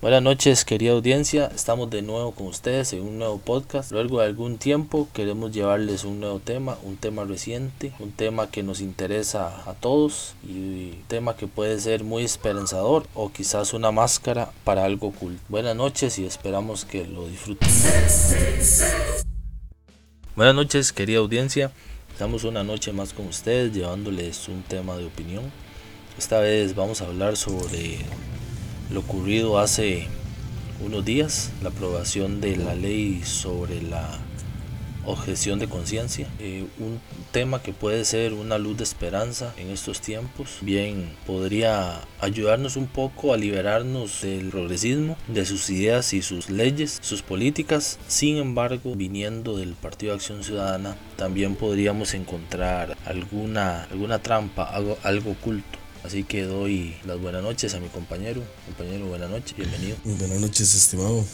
Buenas noches querida audiencia, estamos de nuevo con ustedes en un nuevo podcast. Luego de algún tiempo queremos llevarles un nuevo tema, un tema reciente, un tema que nos interesa a todos y un tema que puede ser muy esperanzador o quizás una máscara para algo oculto. Buenas noches y esperamos que lo disfruten. Buenas noches querida audiencia, estamos una noche más con ustedes llevándoles un tema de opinión. Esta vez vamos a hablar sobre lo ocurrido hace unos días, la aprobación de la ley sobre la objeción de conciencia, eh, un tema que puede ser una luz de esperanza en estos tiempos, bien podría ayudarnos un poco a liberarnos del progresismo, de sus ideas y sus leyes, sus políticas, sin embargo, viniendo del Partido de Acción Ciudadana, también podríamos encontrar alguna, alguna trampa, algo, algo oculto Así que doy las buenas noches a mi compañero. Compañero, buenas noches, bienvenido. Buenas noches, estimado.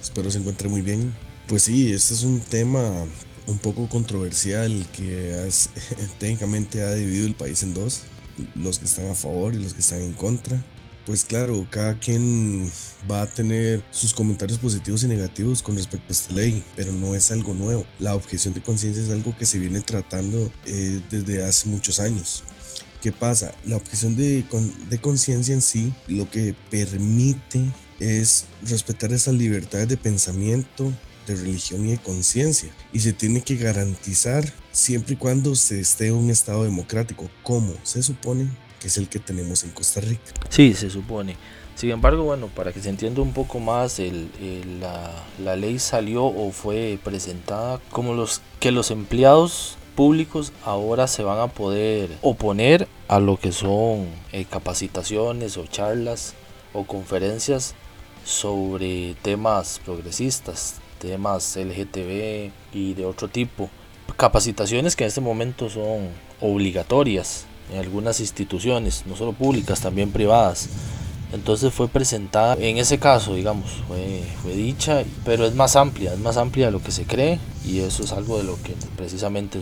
Espero se encuentre muy bien. Pues sí, este es un tema un poco controversial que técnicamente ha dividido el país en dos. Los que están a favor y los que están en contra. Pues claro, cada quien va a tener sus comentarios positivos y negativos con respecto a esta ley, pero no es algo nuevo. La objeción de conciencia es algo que se viene tratando eh, desde hace muchos años. ¿Qué pasa? La objeción de, de conciencia en sí lo que permite es respetar esas libertades de pensamiento, de religión y de conciencia. Y se tiene que garantizar siempre y cuando se esté un estado democrático, como se supone que es el que tenemos en Costa Rica. Sí, se supone. Sin embargo, bueno, para que se entienda un poco más, el, la, la, ley salió o fue presentada como los que los empleados públicos ahora se van a poder oponer a lo que son eh, capacitaciones o charlas o conferencias sobre temas progresistas, temas LGTB y de otro tipo. Capacitaciones que en este momento son obligatorias en algunas instituciones, no solo públicas, también privadas. Entonces fue presentada, en ese caso, digamos, fue, dicha, pero es más amplia, es más amplia de lo que se cree y eso es algo de lo que precisamente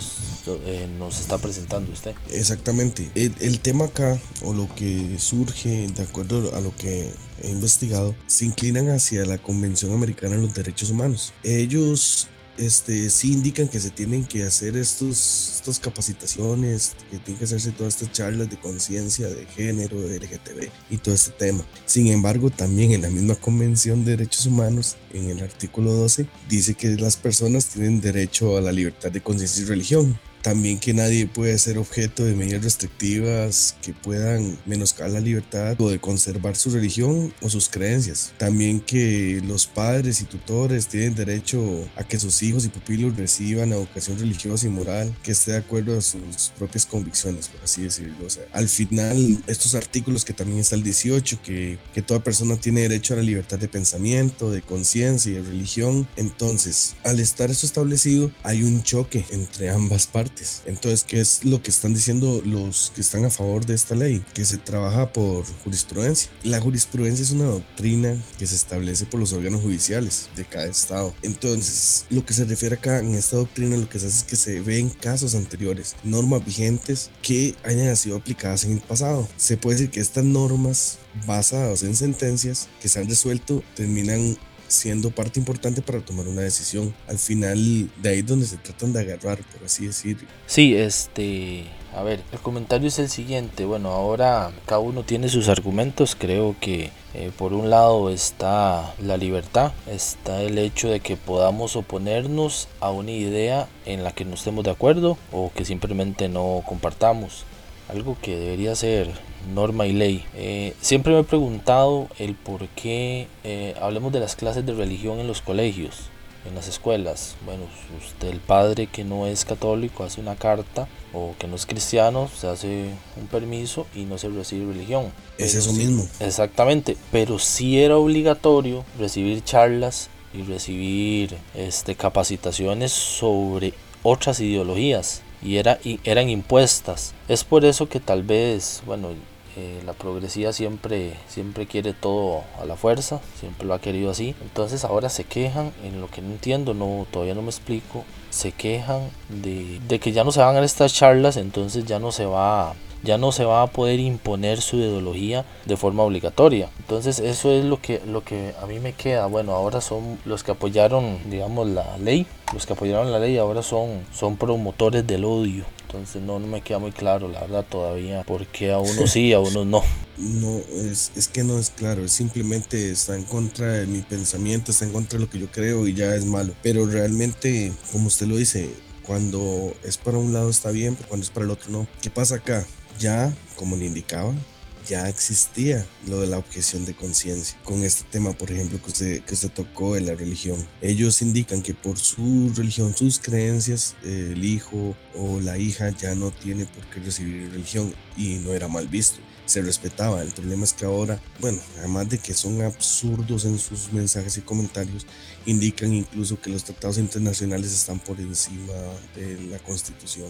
eh, nos está presentando usted. Exactamente. El, el, tema acá, o lo que surge de acuerdo a lo que he investigado, se inclinan hacia la Convención Americana de los Derechos Humanos. Ellos este, sí indican que se tienen que hacer estos, estas capacitaciones, que tienen que hacerse todas estas charlas de conciencia de género, de LGTB y todo este tema. Sin embargo, también en la misma Convención de Derechos Humanos, en el artículo 12, dice que las personas tienen derecho a la libertad de conciencia y religión. También que nadie puede ser objeto de medidas restrictivas que puedan menoscabar la libertad o de conservar su religión o sus creencias. También que los padres y tutores tienen derecho a que sus hijos y pupilos reciban educación religiosa y moral que esté de acuerdo a sus propias convicciones, por así decirlo. O sea, al final, estos artículos que también está el 18, que, que toda persona tiene derecho a la libertad de pensamiento, de conciencia y de religión. Entonces, al estar esto establecido, hay un choque entre ambas partes entonces, ¿qué es lo que están diciendo los que están a favor de esta ley? Que se trabaja por jurisprudencia. La jurisprudencia es una doctrina que se establece por los órganos judiciales de cada estado. Entonces, lo que se refiere acá en esta doctrina, lo que se hace es que se ven casos anteriores, normas vigentes que hayan sido aplicadas en el pasado. Se puede decir que estas normas basadas en sentencias que se han resuelto terminan siendo parte importante para tomar una decisión. Al final, de ahí es donde se tratan de agarrar, por así decir. Sí, este. A ver, el comentario es el siguiente. Bueno, ahora cada uno tiene sus argumentos. Creo que eh, por un lado está la libertad, está el hecho de que podamos oponernos a una idea en la que no estemos de acuerdo o que simplemente no compartamos. Algo que debería ser norma y ley. Eh, siempre me he preguntado el por qué eh, hablemos de las clases de religión en los colegios, en las escuelas. Bueno, usted, el padre que no es católico, hace una carta o que no es cristiano, se hace un permiso y no se recibe religión. Es eso mismo. Exactamente, pero sí era obligatorio recibir charlas y recibir este, capacitaciones sobre otras ideologías y, era, y eran impuestas. Es por eso que tal vez, bueno, eh, la progresía siempre, siempre quiere todo a la fuerza, siempre lo ha querido así. Entonces ahora se quejan, en lo que no entiendo, no, todavía no me explico, se quejan de, de que ya no se van a estas charlas, entonces ya no se va ya no se va a poder imponer su ideología de forma obligatoria. Entonces eso es lo que, lo que a mí me queda. Bueno, ahora son los que apoyaron, digamos, la ley. Los que apoyaron la ley ahora son, son promotores del odio. Entonces no, no me queda muy claro, la verdad, todavía, por qué a unos sí, a unos no. No, es, es que no es claro, es simplemente está en contra de mi pensamiento, está en contra de lo que yo creo y ya es malo. Pero realmente, como usted lo dice, cuando es para un lado está bien, pero cuando es para el otro no. ¿Qué pasa acá? Ya, como le indicaba, ya existía lo de la objeción de conciencia. Con este tema, por ejemplo, que usted, que usted tocó de la religión. Ellos indican que por su religión, sus creencias, el hijo o la hija ya no tiene por qué recibir religión y no era mal visto se respetaba. El problema es que ahora, bueno, además de que son absurdos en sus mensajes y comentarios, indican incluso que los tratados internacionales están por encima de la constitución.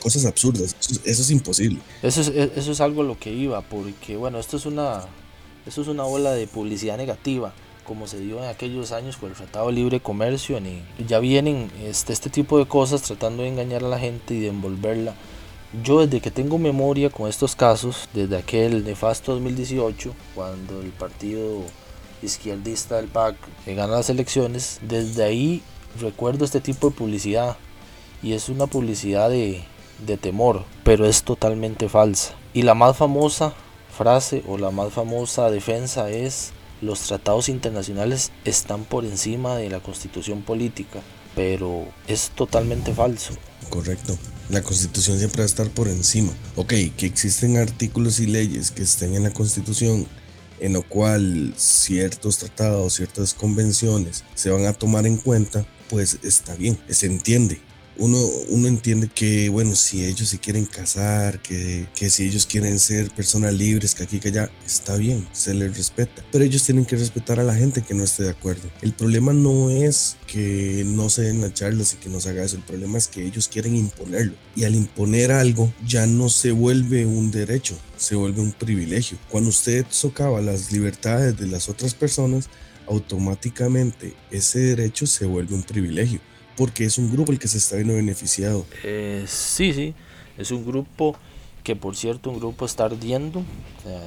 Cosas absurdas, eso, es imposible. Eso es, eso es algo lo que iba, porque bueno, esto es una, esto es una ola de publicidad negativa como se dio en aquellos años con el Tratado de Libre Comercio, ya vienen este, este tipo de cosas tratando de engañar a la gente y de envolverla yo desde que tengo memoria con estos casos, desde aquel nefasto 2018, cuando el partido izquierdista del PAC gana las elecciones, desde ahí recuerdo este tipo de publicidad. Y es una publicidad de, de temor, pero es totalmente falsa. Y la más famosa frase o la más famosa defensa es los tratados internacionales están por encima de la constitución política, pero es totalmente falso. Correcto. La constitución siempre va a estar por encima. Ok, que existen artículos y leyes que estén en la constitución en lo cual ciertos tratados, ciertas convenciones se van a tomar en cuenta, pues está bien, se entiende uno, uno entiende que, bueno, si ellos se quieren casar, que, que si ellos quieren ser personas libres, que aquí, que allá, está bien, se les respeta. Pero ellos tienen que respetar a la gente que no esté de acuerdo. El problema no es que no se den las charlas y que no se haga eso. El problema es que ellos quieren imponerlo. Y al imponer algo, ya no se vuelve un derecho, se vuelve un privilegio. Cuando usted socava las libertades de las otras personas, automáticamente ese derecho se vuelve un privilegio porque es un grupo el que se está viendo beneficiado. Eh, sí, sí, es un grupo que por cierto un grupo está ardiendo,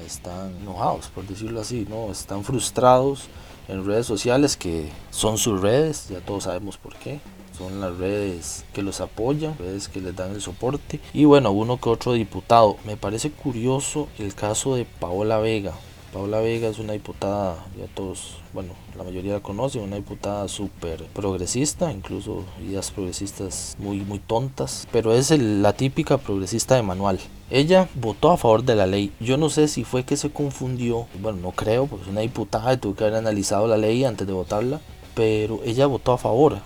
están enojados, por decirlo así, ¿no? están frustrados en redes sociales que son sus redes, ya todos sabemos por qué. Son las redes que los apoyan, redes que les dan el soporte. Y bueno, uno que otro diputado. Me parece curioso el caso de Paola Vega. Paola Vega es una diputada, ya todos, bueno, la mayoría la conocen, una diputada súper progresista, incluso ideas progresistas muy, muy tontas, pero es la típica progresista de manual. Ella votó a favor de la ley. Yo no sé si fue que se confundió, bueno, no creo, porque es una diputada tuvo que haber analizado la ley antes de votarla, pero ella votó a favor.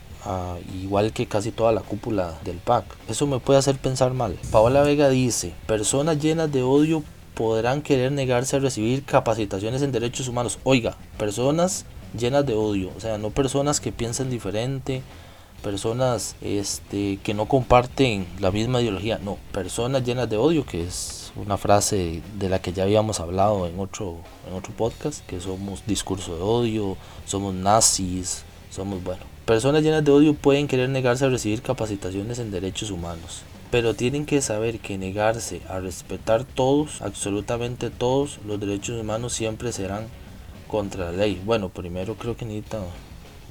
igual que casi toda la cúpula del PAC. Eso me puede hacer pensar mal. Paola Vega dice, personas llenas de odio podrán querer negarse a recibir capacitaciones en derechos humanos. Oiga, personas llenas de odio, o sea, no personas que piensen diferente, personas este, que no comparten la misma ideología, no, personas llenas de odio, que es una frase de la que ya habíamos hablado en otro, en otro podcast, que somos discurso de odio, somos nazis, somos, bueno, personas llenas de odio pueden querer negarse a recibir capacitaciones en derechos humanos pero tienen que saber que negarse a respetar todos, absolutamente todos los derechos humanos siempre serán contra la ley. Bueno, primero creo que necesita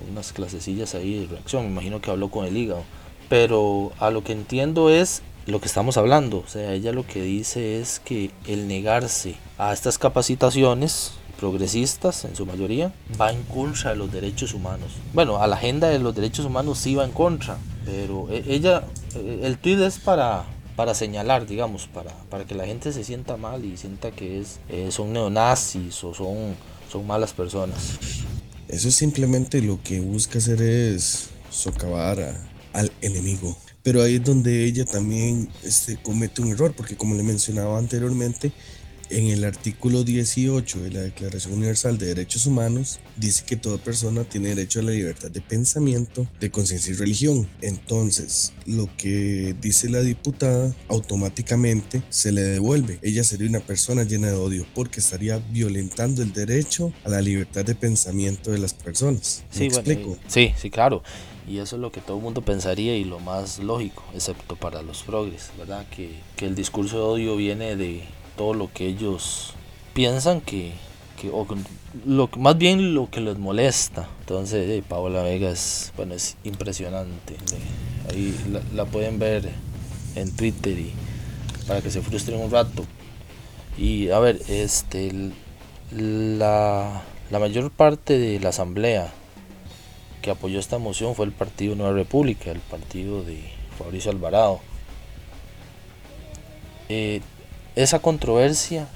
unas clasecillas ahí de reacción, me imagino que habló con el hígado, pero a lo que entiendo es lo que estamos hablando, o sea, ella lo que dice es que el negarse a estas capacitaciones progresistas en su mayoría va en contra de los derechos humanos. Bueno, a la agenda de los derechos humanos sí va en contra, pero e, ella, e, el tweet es para, para señalar, digamos, para, para que la gente se sienta mal y sienta que es, eh, son neonazis o son, son malas personas. Eso simplemente lo que busca hacer es socavar al enemigo. Pero ahí es donde ella también este, comete un error, porque como le mencionaba anteriormente, En el artículo 18 de la Declaración Universal de Derechos Humanos dice que toda persona tiene derecho a la libertad de pensamiento, de conciencia y religión. Entonces, lo que dice la diputada automáticamente se le devuelve. Ella sería una persona llena de odio porque estaría violentando el derecho a la libertad de pensamiento de las personas. sí, explico? sí, sí, claro. Y eso es lo que todo el mundo pensaría y lo más lógico, excepto para los progres, ¿verdad? Que, que el discurso de odio viene de todo lo que ellos piensan que, que o lo, más bien lo que les molesta. Entonces, eh, Paola Vega es, bueno, es impresionante. ahí la, pueden ver en Twitter y para que se frustren un rato. Y a ver, este la, la mayor parte de la asamblea que apoyó esta moción fue el Partido Nueva República, el partido de Fabricio Alvarado. Eh, esa controversia,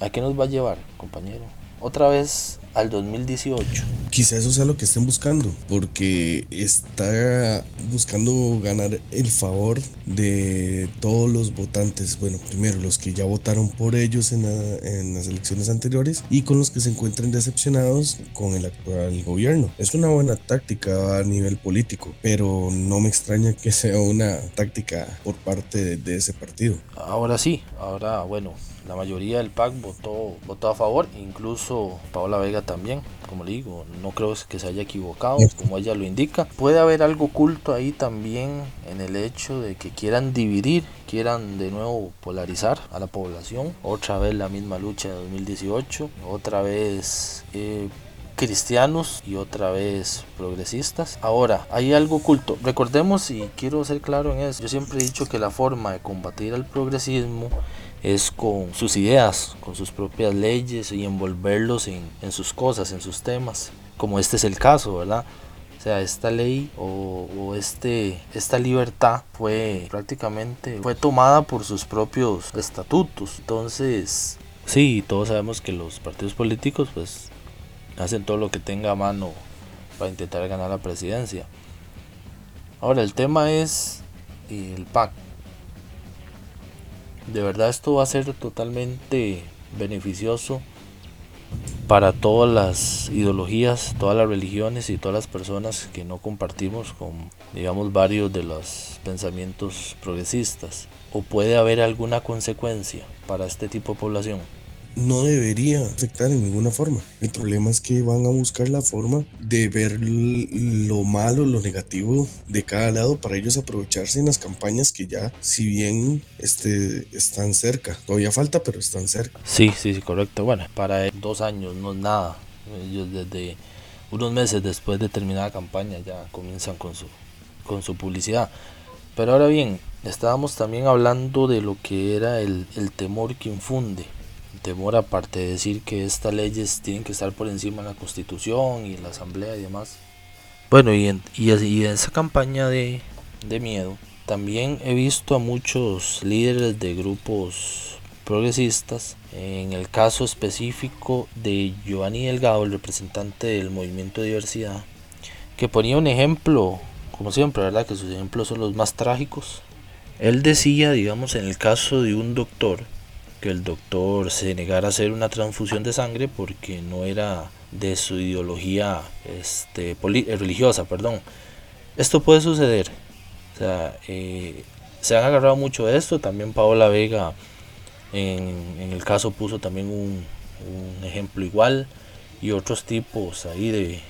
¿a qué nos va a llevar, compañero? Otra vez al 2018. Quizá eso sea lo que estén buscando, porque está buscando ganar el favor de todos los votantes. Bueno, primero los que ya votaron por ellos en, las elecciones anteriores y con los que se encuentran decepcionados con el actual gobierno. Es una buena táctica a nivel político, pero no me extraña que sea una táctica por parte de ese partido. Ahora sí, ahora bueno, la mayoría del PAC votó, votó a favor, incluso Paola Vega también, como le digo, no creo que se haya equivocado, como ella lo indica. Puede haber algo oculto ahí también en el hecho de que quieran dividir, quieran de nuevo polarizar a la población, otra vez la misma lucha de 2018, otra vez... Eh, cristianos y otra vez progresistas. Ahora, hay algo oculto. Recordemos, y quiero ser claro en eso, yo siempre he dicho que la forma de combatir al progresismo es con sus ideas, con sus propias leyes y envolverlos en, sus cosas, en sus temas, como este es el caso, ¿verdad? O sea, esta ley o, este, esta libertad fue prácticamente fue tomada por sus propios estatutos. Entonces, sí, todos sabemos que los partidos políticos pues hacen todo lo que tenga a mano para intentar ganar la presidencia. Ahora, el tema es el pacto de verdad esto va a ser totalmente beneficioso para todas las ideologías, todas las religiones y todas las personas que no compartimos con, digamos, varios de los pensamientos progresistas. ¿O puede haber alguna consecuencia para este tipo de población? No debería afectar en ninguna forma. El problema es que van a buscar la forma de ver lo malo, lo negativo de cada lado para ellos aprovecharse en las campañas que ya, si bien este, están cerca, todavía falta, pero están cerca. Sí, sí, sí, correcto. Bueno, para dos años no es nada. Ellos desde unos meses después de terminar la campaña ya comienzan con su, con su publicidad. Pero ahora bien, estábamos también hablando de lo que era el, el temor que infunde temor aparte de decir que estas leyes tienen que estar por encima de la constitución y la asamblea y demás. Bueno, y en, y, en esa campaña de, de miedo, también he visto a muchos líderes de grupos progresistas, en el caso específico de Giovanni Delgado, el representante del movimiento de diversidad, que ponía un ejemplo, como siempre, ¿verdad? Que sus ejemplos son los más trágicos. Él decía, digamos, en el caso de un doctor, que el doctor se negara a hacer una transfusión de sangre porque no era de su ideología este, eh, religiosa. Perdón. Esto puede suceder. O sea, eh, se han agarrado mucho de esto. También Paola Vega en, el caso puso también un, ejemplo igual. Y otros tipos ahí de,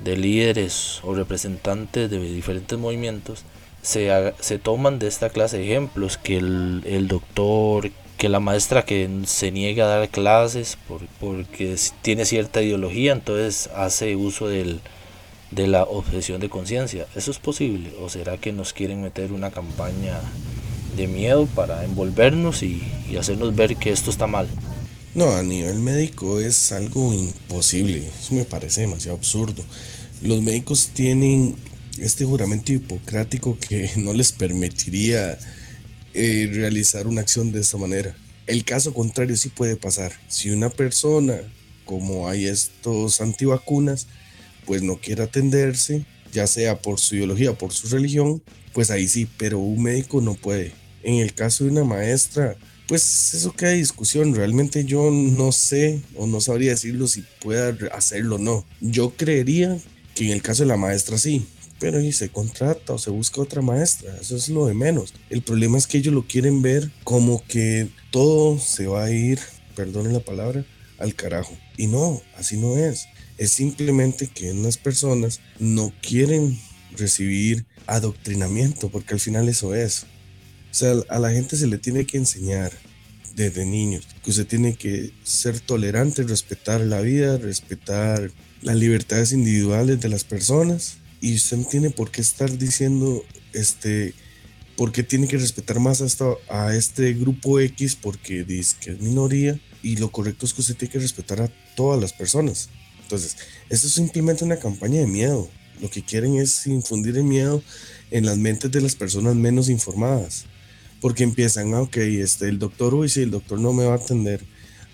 de líderes o representantes de diferentes movimientos se, se, toman de esta clase de ejemplos que el, el doctor que la maestra que se niega a dar clases porque tiene cierta ideología, entonces hace uso del, de la objeción de conciencia. ¿Eso es posible? ¿O será que nos quieren meter una campaña de miedo para envolvernos y, y hacernos ver que esto está mal? No, a nivel médico es algo imposible. Eso me parece demasiado absurdo. Los médicos tienen este juramento hipocrático que no les permitiría eh, realizar una acción de esta manera. El caso contrario sí puede pasar. Si una persona, como hay estos antivacunas, pues no quiere atenderse, ya sea por su ideología o por su religión, pues ahí sí, pero un médico no puede. En el caso de una maestra pues eso queda discusión. Realmente yo no sé o no sabría decirlo si pueda hacerlo o no. Yo creería que en el caso de la maestra sí, pero y se contrata o se busca otra maestra, eso es lo de menos. El problema es que ellos lo quieren ver como que todo se va a ir, perdone la palabra, al carajo. Y no, así no es. Es simplemente que unas personas no quieren recibir adoctrinamiento, porque al final eso es. O sea, a la gente se le tiene que enseñar desde niños que usted tiene que ser tolerante, respetar la vida, respetar las libertades individuales de las personas y usted no tiene por qué estar diciendo este por qué tiene que respetar más a, a este grupo X porque dice que es minoría y lo correcto es que usted tiene que respetar a todas las personas. Entonces, esto es simplemente una campaña de miedo. Lo que quieren es infundir el miedo en las mentes de las personas menos informadas. Porque empiezan, ah, ok, este, el doctor, uy, sí, el doctor no me va a atender.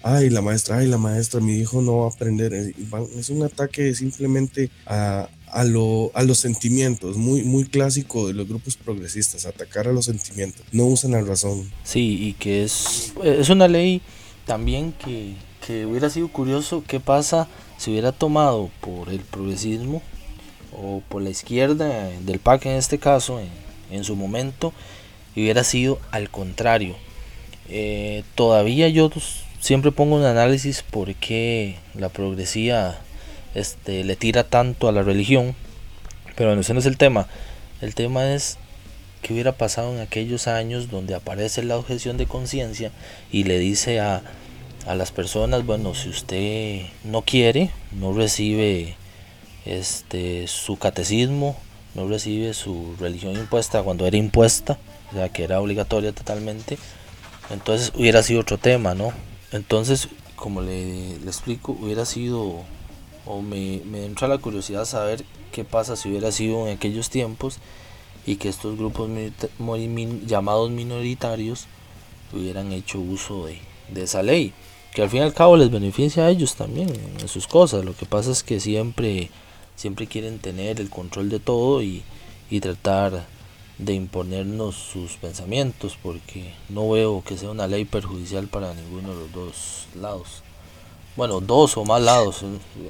Ay, la maestra, ay, la maestra, mi hijo no va a aprender. Es un ataque simplemente a, a, lo, a los sentimientos, muy, muy clásico de los grupos progresistas, atacar a los sentimientos, no usan la razón. Sí, y que es, es una ley también que, que hubiera sido curioso qué pasa si hubiera tomado por el progresismo o por la izquierda del PAC en este caso, en, en su momento, hubiera sido al contrario. Eh, todavía yo siempre pongo un análisis por qué la progresía este, le tira tanto a la religión. Pero ese no es el tema. El tema es qué hubiera pasado en aquellos años donde aparece la objeción de conciencia y le dice a, a las personas, bueno, si usted no quiere, no recibe este su catecismo, no recibe su religión impuesta cuando era impuesta, o sea que era obligatoria totalmente, entonces hubiera sido otro tema, ¿no? Entonces, como le, le explico, hubiera sido o me, me entra la curiosidad saber qué pasa si hubiera sido en aquellos tiempos y que estos grupos llamados minoritarios hubieran hecho uso de, de, esa ley, que al fin y al cabo les beneficia a ellos también en sus cosas. Lo que pasa es que siempre, siempre quieren tener el control de todo y, y tratar de imponernos sus pensamientos, porque no veo que sea una ley perjudicial para ninguno de los dos lados bueno, dos o más lados.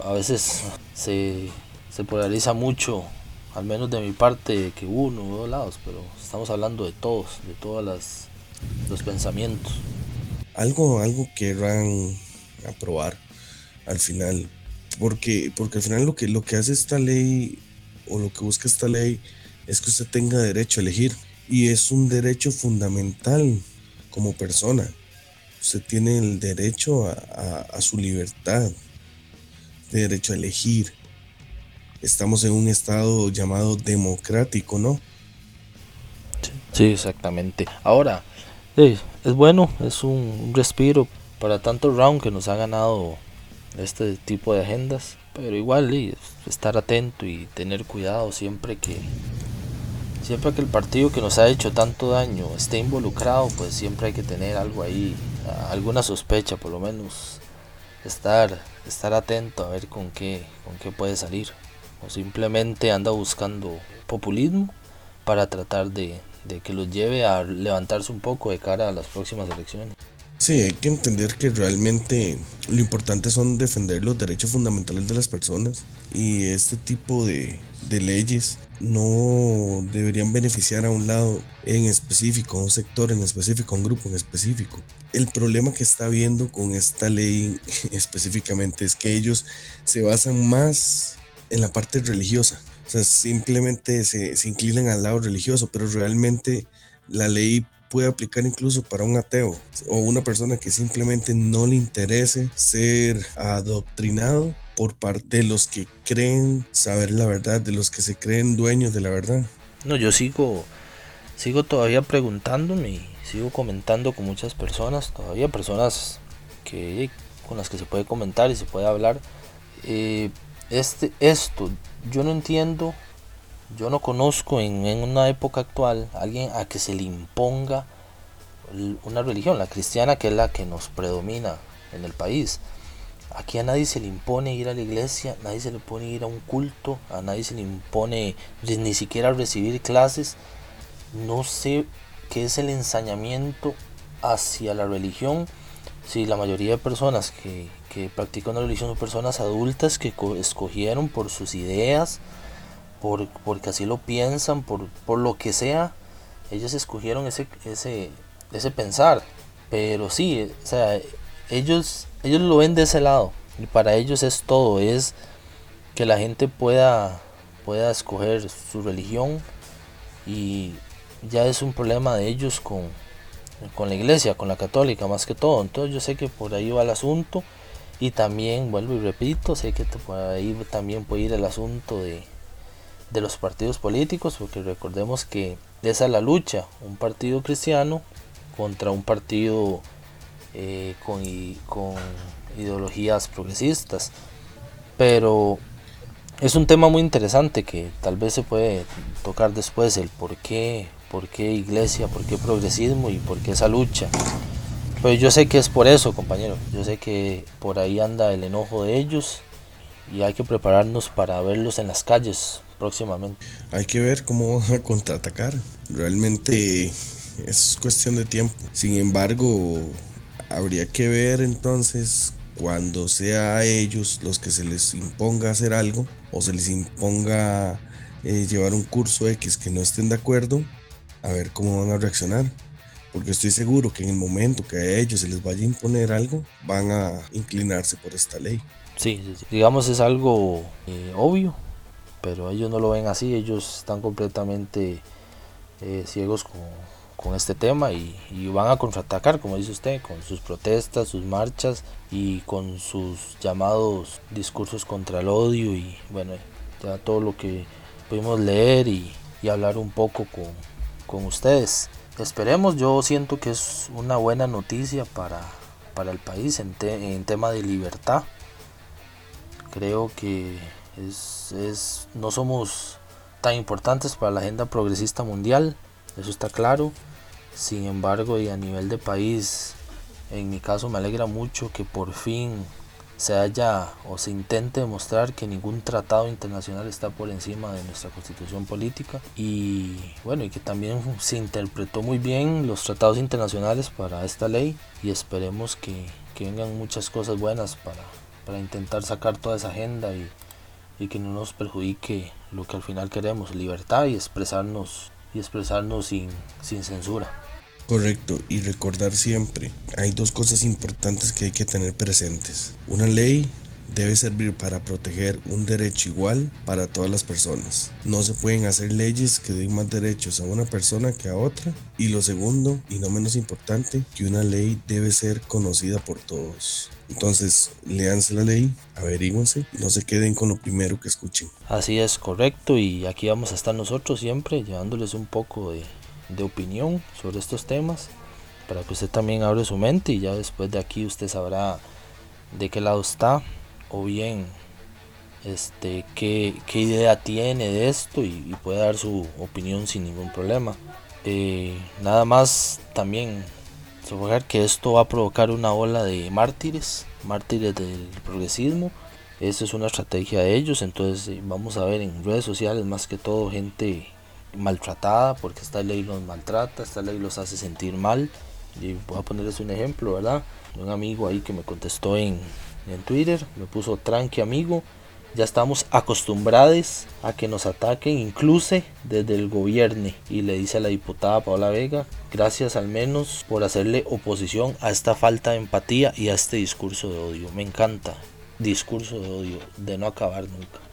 A veces se, se polariza mucho, al menos de mi parte, que uno o dos lados, pero estamos hablando de todos, de todos los pensamientos. Algo, algo querrán aprobar al final, porque, porque al final lo que, lo que hace esta ley o lo que busca esta ley es que usted tenga derecho a elegir y es un derecho fundamental como persona Usted tiene el derecho a, su libertad, derecho a elegir. Estamos en un estado llamado democrático, ¿no? Sí, exactamente. Ahora, es bueno, es un, respiro para tanto round que nos ha ganado este tipo de agendas, pero igual estar atento y tener cuidado siempre que siempre que el partido que nos ha hecho tanto daño esté involucrado, pues siempre hay que tener algo ahí alguna sospecha, por lo menos estar, estar atento a ver con qué, con qué puede salir. O simplemente anda buscando populismo para tratar de, de que los lleve a levantarse un poco de cara a las próximas elecciones. Sí, hay que entender que realmente lo importante son defender los derechos fundamentales de las personas y este tipo de, de leyes no deberían beneficiar a un lado en específico, a un sector en específico, a un grupo en específico. El problema que está habiendo con esta ley específicamente es que ellos se basan más en la parte religiosa. O sea, simplemente se, se inclinan al lado religioso, pero realmente la ley puede aplicar incluso para un ateo o una persona que simplemente no le interese ser adoctrinado por parte de los que creen saber la verdad, de los que se creen dueños de la verdad. No, yo sigo, sigo todavía preguntándome y sigo comentando con muchas personas, todavía personas que con las que se puede comentar y se puede hablar. Eh, este, esto, yo no entiendo, yo no conozco en, una época actual alguien a que se le imponga una religión, la cristiana, que es la que nos predomina en el país. Aquí a nadie se le impone ir a la iglesia, nadie se le impone ir a un culto, a nadie se le impone ni siquiera recibir clases. No sé qué es el ensañamiento hacia la religión, si la mayoría de personas que, que practican la religión son personas adultas que escogieron por sus ideas, por, porque así lo piensan, por, por lo que sea, ellos escogieron ese, ese, ese pensar. Pero sí, o sea, ellos, ellos lo ven de ese lado. Y para ellos es todo, es que la gente pueda, pueda escoger su religión y ya es un problema de ellos con, con la iglesia, con la católica más que todo. Entonces yo sé que por ahí va el asunto y también, vuelvo y repito, sé que por ahí también puede ir el asunto de, de los partidos políticos, porque recordemos que esa es la lucha, un partido cristiano contra un partido eh, con, con ideologías progresistas. Pero es un tema muy interesante que tal vez se puede tocar después, el por qué, por qué iglesia, por qué progresismo y por qué esa lucha. Pues yo sé que es por eso, compañero. Yo sé que por ahí anda el enojo de ellos y hay que prepararnos para verlos en las calles próximamente. Hay que ver cómo van a contraatacar. Realmente es cuestión de tiempo. Sin embargo, habría que ver entonces cuando sea a ellos los que se les imponga hacer algo o se les imponga eh, llevar un curso X que no estén de acuerdo, a ver cómo van a reaccionar. Porque estoy seguro que en el momento que a ellos se les vaya a imponer algo, van a inclinarse por esta ley. Sí, digamos es algo eh, obvio, pero ellos no lo ven así, ellos están completamente eh, ciegos con, con este tema y, van a contraatacar, como dice usted, con sus protestas, sus marchas y con sus llamados discursos contra el odio y bueno, ya todo lo que pudimos leer y, hablar un poco con, ustedes. Esperemos, yo siento que es una buena noticia para, para el país en, en tema de libertad. Creo que es, es, no somos tan importantes para la agenda progresista mundial, eso está claro. Sin embargo, y a nivel de país, en mi caso me alegra mucho que por fin se haya o se intente demostrar que ningún tratado internacional está por encima de nuestra constitución política y bueno y que también se interpretó muy bien los tratados internacionales para esta ley y esperemos que, que vengan muchas cosas buenas para, para intentar sacar toda esa agenda y, y que no nos perjudique lo que al final queremos, libertad y expresarnos y expresarnos sin, sin censura. Correcto, y recordar siempre, hay dos cosas importantes que hay que tener presentes. Una ley debe servir para proteger un derecho igual para todas las personas. No se pueden hacer leyes que den más derechos a una persona que a otra. Y lo segundo, y no menos importante, que una ley debe ser conocida por todos. Entonces, léanse la ley, averíguense, no se queden con lo primero que escuchen. Así es, correcto, y aquí vamos a estar nosotros siempre llevándoles un poco de, de opinión sobre estos temas para que usted también abra su mente y ya después de aquí usted sabrá de qué lado está o bien este qué, qué idea tiene de esto y, puede dar su opinión sin ningún problema eh, nada más también suponer que esto va a provocar una ola de mártires mártires del progresismo eso es una estrategia de ellos entonces eh, vamos a ver en redes sociales más que todo gente maltratada porque esta ley los maltrata, esta ley los hace sentir mal. Y voy a ponerles un ejemplo, ¿verdad? Un amigo ahí que me contestó en, en Twitter, me puso tranqui amigo, ya estamos acostumbrados a que nos ataquen incluso desde el gobierno y le dice a la diputada Paola Vega, gracias al menos por hacerle oposición a esta falta de empatía y a este discurso de odio. Me encanta, discurso de odio, de no acabar nunca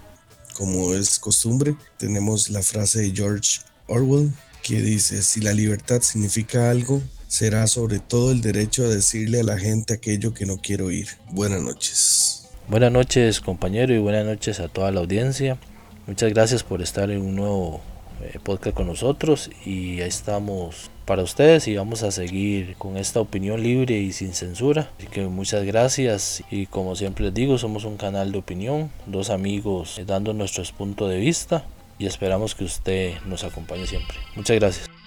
como es costumbre, tenemos la frase de George Orwell que dice, si la libertad significa algo, será sobre todo el derecho a decirle a la gente aquello que no quiero oír. Buenas noches. Buenas noches compañero y buenas noches a toda la audiencia. Muchas gracias por estar en un nuevo eh, podcast con nosotros y ahí estamos para ustedes y vamos a seguir con esta opinión libre y sin censura. Así que muchas gracias y como siempre les digo, somos un canal de opinión, dos amigos dando nuestros puntos de vista y esperamos que usted nos acompañe siempre. Muchas gracias.